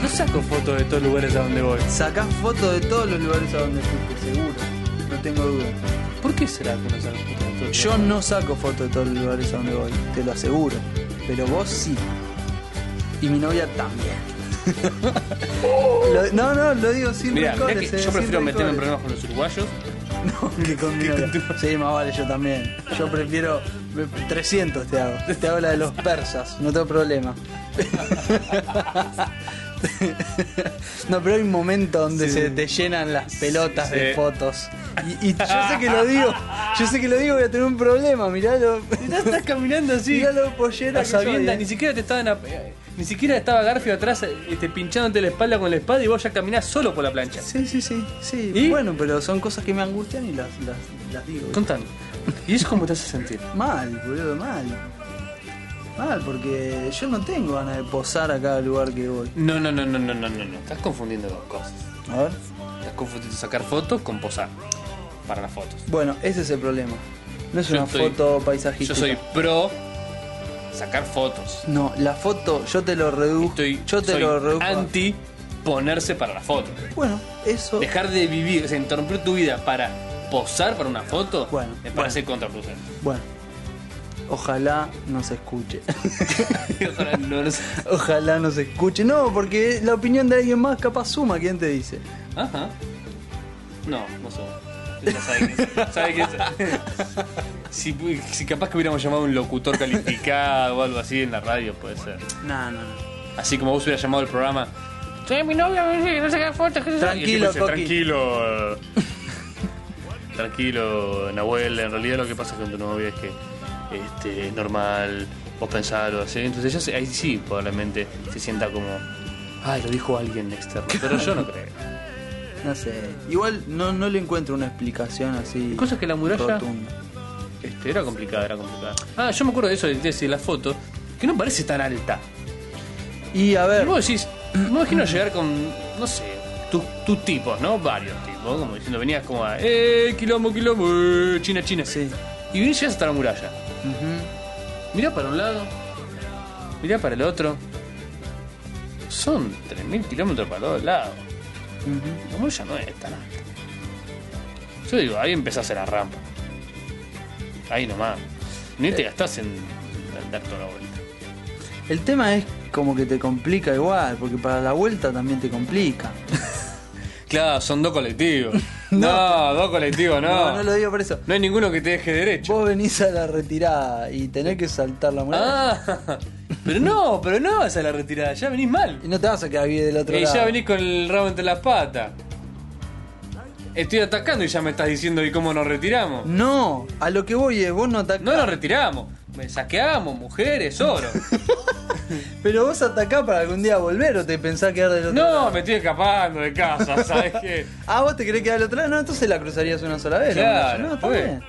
No saco fotos de todos los lugares a donde voy. Sacás fotos de todos los lugares a donde fuiste, seguro. No tengo duda. ¿Por qué será que no saco fotos de todos los Yo no saco fotos de todos los lugares a donde voy, te lo aseguro. Pero vos sí. Y mi novia también. Lo- no, no, lo digo sin rencores, que eh, yo sin prefiero meterme en rencores. problemas con los uruguayos. No, que con mi. Sí, más vale, yo también. Yo prefiero. 300 te hago. Te hago la de los persas, no tengo problema. No, pero hay un momento donde se te llenan las pelotas de Sí. fotos. Y, y yo sé que lo digo, yo sé que lo digo, voy a tener un problema, miralo. Ya estás caminando así. Miralo pollera A que soy, sabiendas, eh. ni siquiera te estaban a- ni siquiera estaba Garfio atrás este, pinchándote la espalda con la espada y vos ya caminás solo por la plancha. Sí, sí, sí, sí. ¿Y? Bueno, pero son cosas que me angustian y las, las, las digo. Contame. ¿Y eso cómo te hace sentir? Mal, boludo, mal. Mal, porque yo no tengo ganas de posar a cada lugar que voy. No, no, no, no, no, no, no, no. Estás confundiendo dos cosas. A ver. Estás confundiendo sacar fotos con posar para las fotos. Bueno, ese es el problema. No es Yo una estoy- foto Yo paisajística. soy pro sacar fotos. No, la foto yo te lo reduzco. Yo te soy lo reduzco. anti ponerse para la foto. Bueno, eso. Dejar de vivir, o sea, interrumpir tu vida para posar para una foto Bueno, me bueno. parece contraproducente. Bueno. Ojalá no se escuche. Ojalá no lo sé. Ojalá no se escuche. No, porque la opinión de alguien más capaz suma. ¿Quién te dice? Ajá. No, no sé. Ya sabe quién es. Sabe. Si, si capaz que hubiéramos llamado a un locutor calificado o algo así en la radio, puede ser. No, no, no. Así como vos hubieras llamado al programa. Sí, mi novia me dice que no saca fotos. que no saca-". Y el tipo Tranquilo, dice. Tranquilo. eh, Tranquilo, Nahuel. En realidad lo que pasa con tu novia es que este, es normal. Vos pensarlo así. Entonces ella se- ahí sí probablemente se sienta como. Ay, lo dijo alguien externo. Pero yo no creo. No sé. Igual no, no le encuentro una explicación así. Cosa que la muralla- rotunda. Este, era complicada, era complicada. Ah, yo me acuerdo de eso, de la foto, que no parece tan alta. Y a Y ver. vos decís, me imagino llegar con, no sé, tus tus tipos, ¿no? Varios tipos, como diciendo, venías como a, eh, quilombo, quilombo, eh, China, China. Sí. Y viniste hasta la muralla. Ujú. Mirá para un lado, mirá para el otro. Son 3.000 kilómetros para los dos lados. La muralla no es tan alta. Yo digo, ahí empezás en la rampa. Ahí nomás. Ni te gastás en dar toda la vuelta. El tema es como que te complica igual, porque para la vuelta también te complica. Claro, son dos colectivos. no, dos colectivos, no. No, no lo digo por eso. No hay ninguno que te deje derecho. Vos venís a la retirada y tenés que saltar la muralla. Ah, pero no, pero no vas a la retirada, ya venís mal. Y no te vas a quedar bien del otro Y lado. ya venís con el rabo entre las patas. Estoy atacando y ya me estás diciendo y cómo nos retiramos. No, a lo que voy es, vos no atacás. No nos retiramos, me saqueamos, mujeres, oro. Pero vos atacás para algún día volver o te pensás quedar del otro lado. No, me estoy escapando de casa, ¿sabes qué? Ah, vos te querés quedar del otro lado. No, entonces la cruzarías una sola vez. la Claro, no, está pues. bien.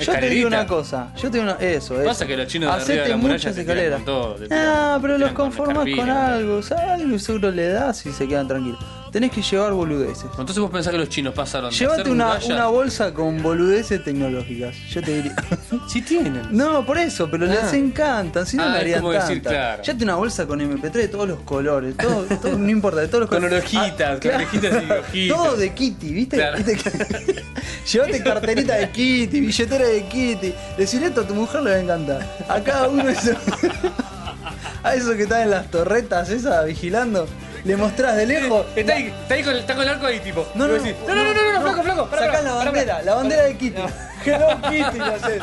Yo te digo una cosa, yo te digo una, eso, eso. Pasa que los chinos de arriba Hacete de la muchas escaleras. todo, Ah, pero los tiran con con algo, ¿sabes? Algo seguro le das y se quedan tranquilos. Tenés que llevar boludeces. Entonces vos pensás que los chinos pasaron Llévate una, una bolsa con boludeces tecnológicas. Yo te diría. Sí tienen. No, por eso, pero les Ah. encantan, si no Ah, harían decir, tantas. claro. Llévate una bolsa con MP3 de todos los colores, todo, todo- no importa, de todos los Con colores. orejitas, con orejitas y ojitos. Todo de Kitty, ¿viste? Claro. ¿Viste que- Llévate carterita de Kitty, billetera de Kitty. Decirle esto a tu mujer le va a encantar. A cada uno eso. A esos que están en las torretas esas vigilando, le mostrás de lejos. Está ahí, está ahí con, está con el arco ahí, tipo. No, no, no, no, no, no, no, flaco, flaco. Sacás la bandera, la bandera de Kitty. Hello Kitty lo haces.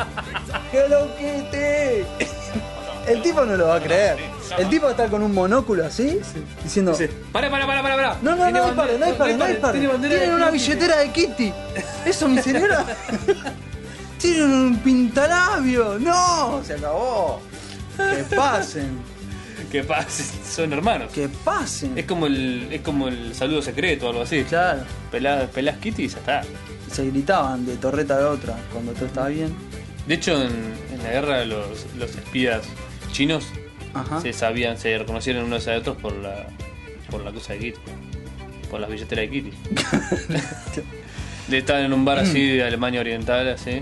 Hello Kitty. El tipo no lo va a creer. El tipo va a estar con un monóculo así, diciendo. Dice, Pará, pará, pará, pará, pará. No, no, no disparen, no disparen, no disparen. Tienen una billetera de Kitty. Eso, mi señora. Tienen un pintalabio. No, se acabó. Que pasen, Que pase, son hermanos. que pasen. Es como el, es como el saludo secreto o algo así. Claro. Pelás, pelás Kitty y ya está. Se gritaban de torreta a otra cuando todo estaba bien. De hecho, en, en la guerra los, los espías chinos Ajá. se sabían, se reconocieron unos a otros por la, por la cosa de Kitty. Por las billeteras de Kitty. De- Estaban en un bar así de Alemania Oriental, así.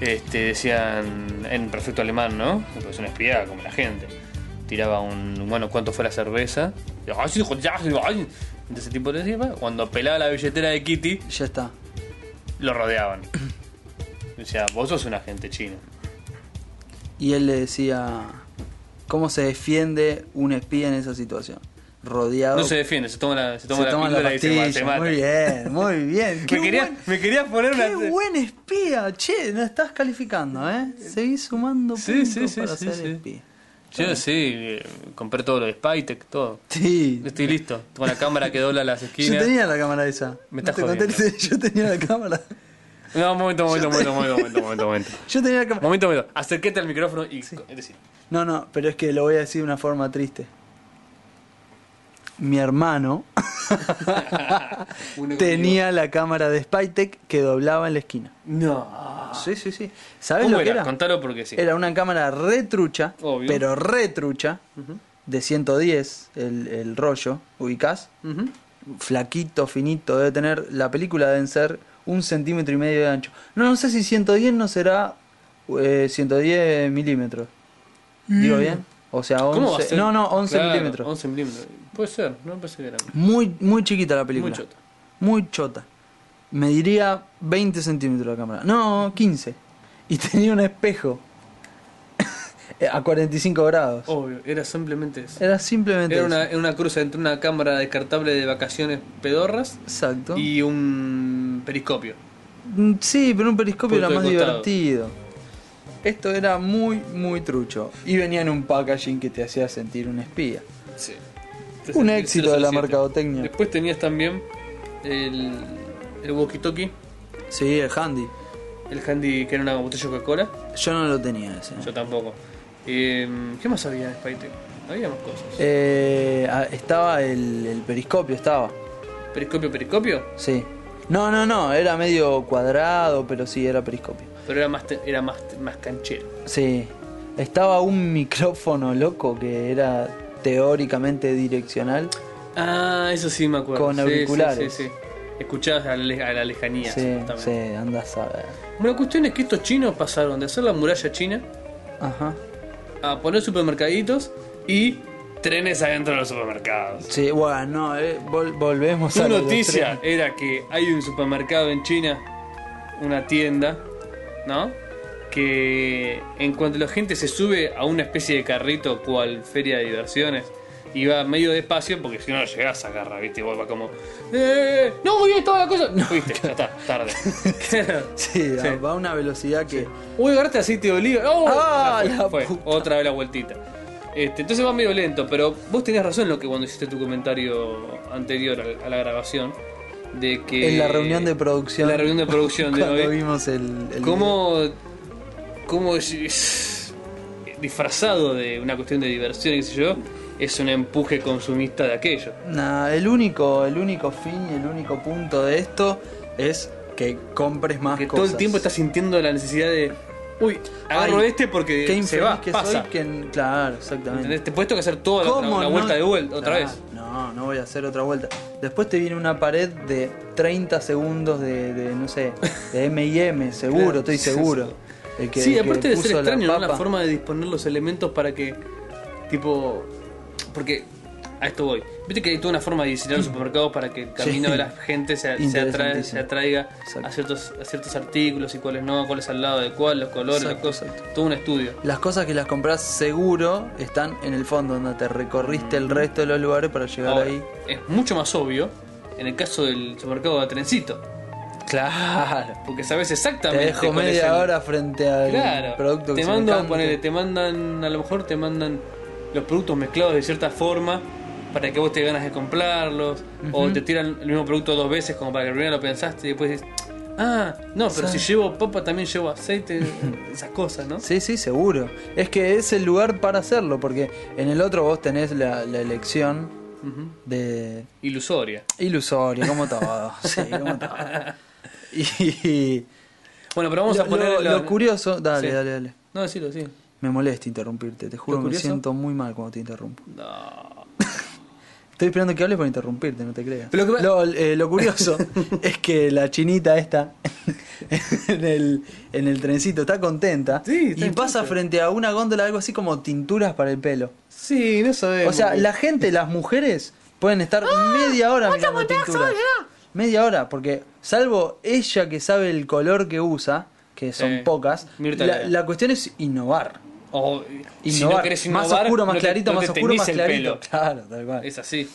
Este, decían en perfecto alemán, ¿no? Porque es una espía como la gente. Tiraba un, bueno, ¿cuánto fue la cerveza? Entonces ese tipo de decía, cuando pelaba la billetera de Kitty, Ya está. lo rodeaban. Decía, vos sos un agente chino. Y él le decía, ¿cómo se defiende un espía en esa situación? Rodeado. No se defiende, se toma la, se toma la toma la píldora y se ma- pastilla. se mata. Muy bien, muy bien. Qué Me quería, buen- me poner Qué una. buen espía, che, no estás calificando, ¿eh? Seguís sumando Sí, puntos sí, sí, para sí, ser sí. espía. Yo sí, eh, compré todo lo de Spytek, todo. Sí. Estoy listo. Con la cámara que dobla las Yo esquinas. tenía la cámara esa. Me No estás jodiendo. yo tenía la cámara. No, un momento, momento, momento, momento, momento, momento. Yo tenía la cámara. Momento, momento. Acérquete al micrófono y. Es decir, No, no, pero es que lo voy a decir de una forma triste. Mi hermano tenía la cámara de Spytek que doblaba en la esquina. No. Sí, sí, sí. ¿Sabes ¿Cómo lo que era? Contalo porque sí. Era una cámara retrucha, pero retrucha, de 110 el, el rollo, ubicás. Ujú. Flaquito, finito, debe tener. La película deben ser un centímetro y medio de ancho. No, no sé si 110 no será eh, 110 milímetros. ¿Digo bien? O sea, 11. ¿Cómo va a ser? No, no, 11 Claro, milímetros. 11 milímetros. Puede ser, no pensé que era. Muy, muy chiquita la película. Muy chota. Muy chota. Mediría 20 centímetros la cámara. No, 15. Y tenía un espejo. a 45 grados. Obvio, era simplemente eso. Era simplemente Era eso. una, era una cruza entre una cámara descartable de vacaciones pedorras Exacto. y un periscopio. Mm, Sí, pero un periscopio Punto era más divertido. Esto era muy, muy trucho. Y venía en un packaging que te hacía sentir un espía. Sí. Un éxito de la 007. mercadotecnia. Después tenías también el, el walkie-talkie, Sí, el handy. el handy que era una botella de Coca-Cola. Yo no lo tenía ese. Yo tampoco. Eh, ¿Qué más había en Spytek? Había más cosas. Eh, ah, estaba el, el periscopio, estaba. ¿Periscopio, periscopio? Sí. No, no, no, era medio cuadrado, pero sí, era periscopio. Pero era más, te- era más, más canchero. Sí. Estaba un micrófono loco que era teóricamente direccional. Ah, eso sí me acuerdo. Con auriculares. Sí, sí, sí. Escuchabas a la, a la lejanía. Sí, sí, andás a ver. Bueno, la cuestión es que estos chinos pasaron de hacer la muralla china Ajá. a poner supermercaditos y trenes adentro de los supermercados. Sí, bueno, no, eh, vol- volvemos a los noticia era que hay un supermercado en China, una tienda, ¿no? Que en cuanto la gente se sube a una especie de carrito cual feria de diversiones va medio despacio porque si no no llegás a agarrar, ¿viste? Y vos vas como, ¡eh! ¡No! ¡Y estaba la cosa! No, viste, ya está, tarde. Sí, Sí. va a una velocidad que. Uy, agarraste aceite de oliva. ¡Oh! Ah, fue. Otra vez la vueltita. Este, entonces va medio lento, pero vos tenías razón en lo que cuando hiciste tu comentario anterior a, a la grabación. De que. En la reunión de producción. En la reunión de producción de Cuando hoy. vimos el. el Cómo. Cómo es- es disfrazado de una cuestión de diversión, qué sé yo, es un empuje consumista de aquello. Nah, el único, el único fin y el único punto de esto es que compres más Que cosas. todo el tiempo estás sintiendo la necesidad de. Uy, agarro Ay, este porque Qué se va, que pasa. soy que claro, exactamente. ¿Entendés? Te puedes tocar hacer toda la, vuelta de vuelta otra vez. No, no voy a hacer otra vuelta. Después te viene una pared de 30 segundos de, de, no sé, de M&M, seguro, Claro, estoy seguro. sí. El que- sí, el que aparte de ser la extraño, ¿no? La forma de disponer los elementos para que, tipo, porque a esto voy. Viste que hay toda una forma de diseñar los supermercados para que el camino Sí. de la gente se, se, atrae, se atraiga Exacto. a ciertos, a ciertos artículos y cuáles no, cuáles al lado de cuál, los colores, Exacto, las cosas. exacto. Todo un estudio. Las cosas que las compras seguro están en el fondo, donde te recorriste el resto de los lugares para llegar Ahora, ahí. es mucho más obvio en el caso del supermercado de trencito. Claro. Porque sabes Te exactamente dejo cuál es media el- hora frente al Claro, producto que te se cante. ponele, te mandan, a lo mejor te mandan los productos mezclados de cierta forma para que vos te ganas de comprarlos, o te tiran el mismo producto dos veces como para que primero lo pensaste y después dices, ah, no, pero Sí. si llevo papa también llevo aceite, esas cosas, ¿no? Sí, sí, seguro. Es que es el lugar para hacerlo, porque en el otro vos tenés la, la elección de Ilusoria. ilusorio, como todo. sí, como todo. Y Bueno, pero vamos lo, a poner lo- lo curioso, dale, Sí. dale, dale. No, decilo, sí. Me molesta interrumpirte, te juro ¿Lo que me siento muy mal cuando te interrumpo. No. Estoy esperando que hables para interrumpirte, no te creas. Pero lo que- Lo, eh, lo curioso es que la chinita esta en el, en el trencito está contenta Sí, está y pasa frente a una góndola algo así como tinturas para el pelo. Sí, no sabemos. O sea, la gente, las mujeres pueden estar media hora mirando tinturas. Media hora, porque salvo ella que sabe el color que usa, que son pocas, la, la cuestión es innovar. O, si Innovar. no querés más oscuro, más no te- clarito, no más te oscuro, más clarito. pelo. Claro, tal cual. Es así.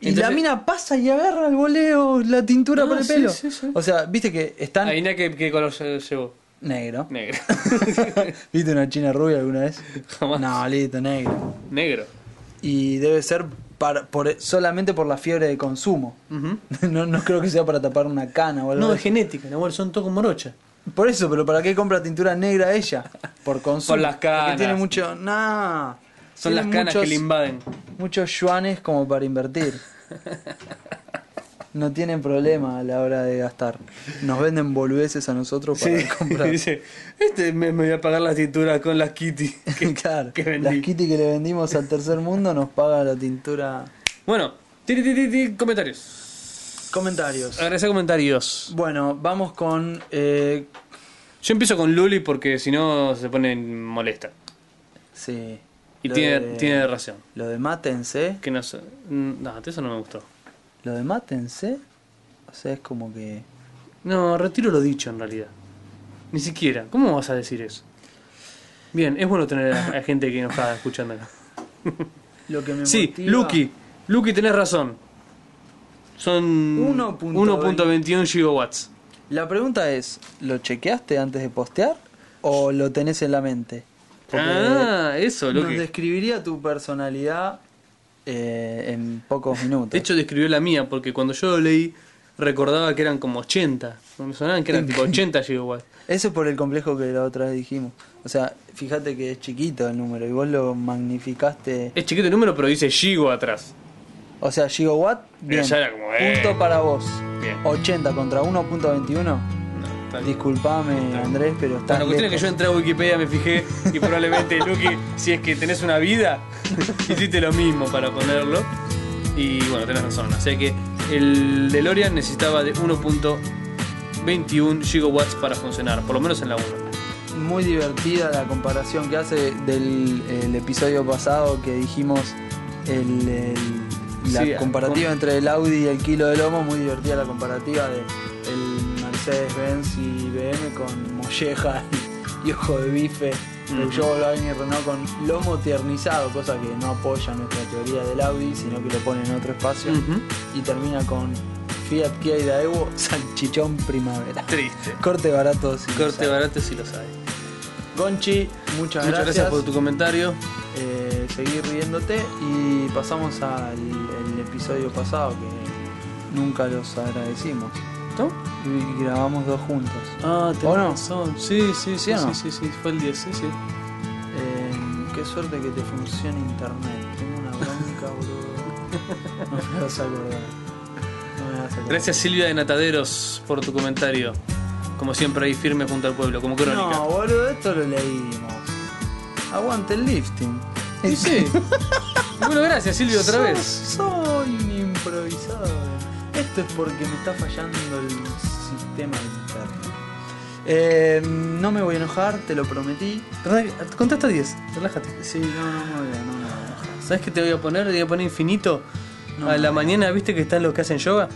Y Entonces- la mina pasa y agarra el voleo, la tintura Ah, por el sí, pelo. sí, sí. O sea, viste que están Adivina qué, qué color lle- llevó. negro. Negro. ¿Viste una china rubia alguna vez? Jamás. No, listo, negro. Negro. Y debe ser para, por, solamente por la fiebre de consumo. no, no creo que sea para tapar una cana o algo No, es genética, no, son todo con morocha. Por eso, pero ¿para qué compra tintura negra ella? Por consumo. Por las canas. Porque tiene mucho. Nah. Son las canas muchos- que le invaden. Muchos yuanes como para invertir. No tienen problema a la hora de gastar. Nos venden boludeces a nosotros para comprar. Dice, este me, me voy a pagar la tintura con las Kitty. que- claro, que las kitty que le vendimos al tercer mundo nos paga la tintura. Bueno, tiri, tiri, tiri, comentarios. Comentarios. Agradecer comentarios. Bueno, vamos con. eh, Yo empiezo con Luli porque si no se pone molesta. sí. Y lo tiene, de- tiene razón. Lo de mátense. Que no sé. No, eso no me gustó. Lo de mátense. O sea, es como que. No, retiro lo dicho en realidad. Ni siquiera. ¿Cómo vas a decir eso? Bien, es bueno tener a, a gente que nos está escuchando acá. Lo que me Sí, motiva- Lucky. Lucky, tenés razón. Son 1.20. 1.21 gigawatts. La pregunta es: ¿lo chequeaste antes de postear? ¿O lo tenés en la mente? Porque Ah, eso, nos Lucky. describiría tu personalidad eh, en pocos minutos. De hecho, describió la mía porque cuando yo lo leí recordaba que eran como 80. Me sonaban que eran tipo 80 gigawatts. Eso es por el complejo que la otra vez dijimos. O sea, fíjate que es chiquito el número y vos lo magnificaste. Es chiquito el número, pero dice gigo atrás. O sea, gigawatt, bien. ya era como, eh. Punto para vos. Bien. 80 contra 1.21. No, está bien. Disculpame, Andrés, pero está. Bueno, la cuestión es que yo entré a Wikipedia, me fijé y probablemente, Lucky, si es que tenés una vida, hiciste lo mismo para ponerlo. Y bueno, tenés razón. O sea que el DeLorean necesitaba de 1.21 gigawatts para funcionar, por lo menos en la 1. muy divertida la comparación que hace del el episodio pasado que dijimos el, el- la Sí, comparativa con- entre el Audi y el kilo de lomo, muy divertida la comparativa de el Mercedes-Benz y BM con molleja y, y ojo de bife, el Ujú. Volkswagen y Renault con lomo tiernizado, cosa que no apoya nuestra teoría del Audi, sino que lo pone en otro espacio, y termina con Fiat Kia y Daewoo, salchichón primavera. Triste. Corte barato. sin Corte barato si lo sabe. Gonchi, muchas, Muchas gracias. gracias. por tu comentario. Eh, seguir riéndote y pasamos al episodio pasado que nunca los agradecimos. ¿No? Y grabamos dos juntos. Ah, ¿O tenés no? razón. Sí, sí, sí, ¿Sí o sí, no? sí, sí, fue el 10, sí, sí. Eh, qué suerte que te funcione internet. Tengo una bronca, boludo. No me vas a acordar. No me vas a acordar. Gracias Silvia de Nataderos por tu comentario. Como siempre ahí firme junto al pueblo, como crónica. No, boludo, esto lo leímos. Aguante el lifting. Y sí. bueno, gracias Silvia otra vez. Soy un improvisador. Esto es porque me está fallando el sistema interno. Eh, no me voy a enojar, te lo prometí. Re- Contá hasta 10, relájate. Sí, no, no me voy a, no a enojar. ¿Sabes qué te voy a poner? Te voy a poner infinito. No. a la mañana, ¿viste que están los que hacen yoga?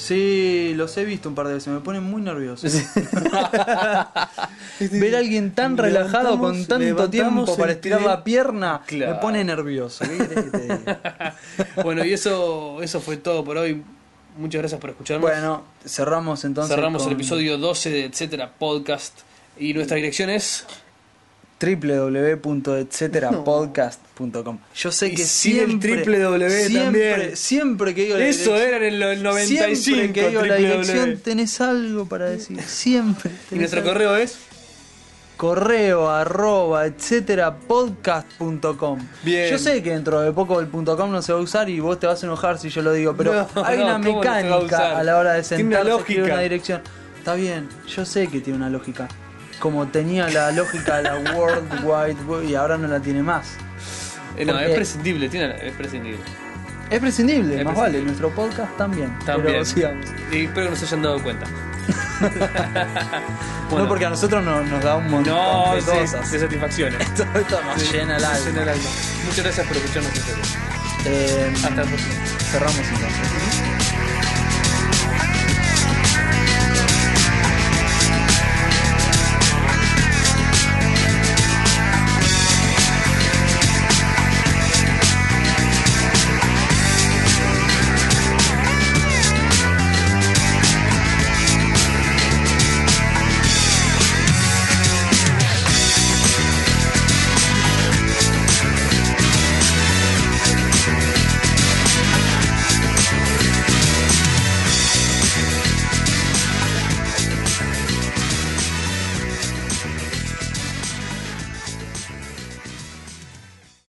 Sí, los he visto un par de veces, me ponen muy nervioso. Ver a alguien tan relajado con tanto tiempo para estirar pie. la pierna Claro. me pone nervioso. ¿Qué que te diga? bueno, y eso, eso fue todo por hoy. Muchas gracias por escucharnos. Bueno, cerramos entonces. Cerramos el episodio 12 de Etcétera Podcast. Y nuestra dirección es. www.etceterapodcast.com. Yo sé Y que sigue el siempre, triple W siempre, también. siempre que digo la Eso era en el Siempre 95. que digo la dirección W. tenés algo para decir. Siempre. Y nuestro algo. correo es. correo arroba etcétera podcast.com. Bien. Yo sé que dentro de poco el punto .com no se va a usar y vos te vas a enojar si yo lo digo, pero No, hay no, una ¿cómo no se va a mecánica a, la hora de Tiene una sentarse a escribir lógica. una dirección. Está bien, yo sé que tiene una lógica. Como tenía la lógica de la World Wide Web y ahora no la tiene más. Eh, no, es prescindible, tiene, es prescindible. Es prescindible, Es más prescindible. vale, nuestro podcast también. También. Pero sigamos. Y espero que nos hayan dado cuenta. No porque a nosotros no- nos da un montón No, de sí, cosas. de satisfacciones. Todo esto nos Sí, llena el alma. llena el alma. Muchas gracias por escucharnos en serio. Eh, Hasta el próximo. cerramos entonces.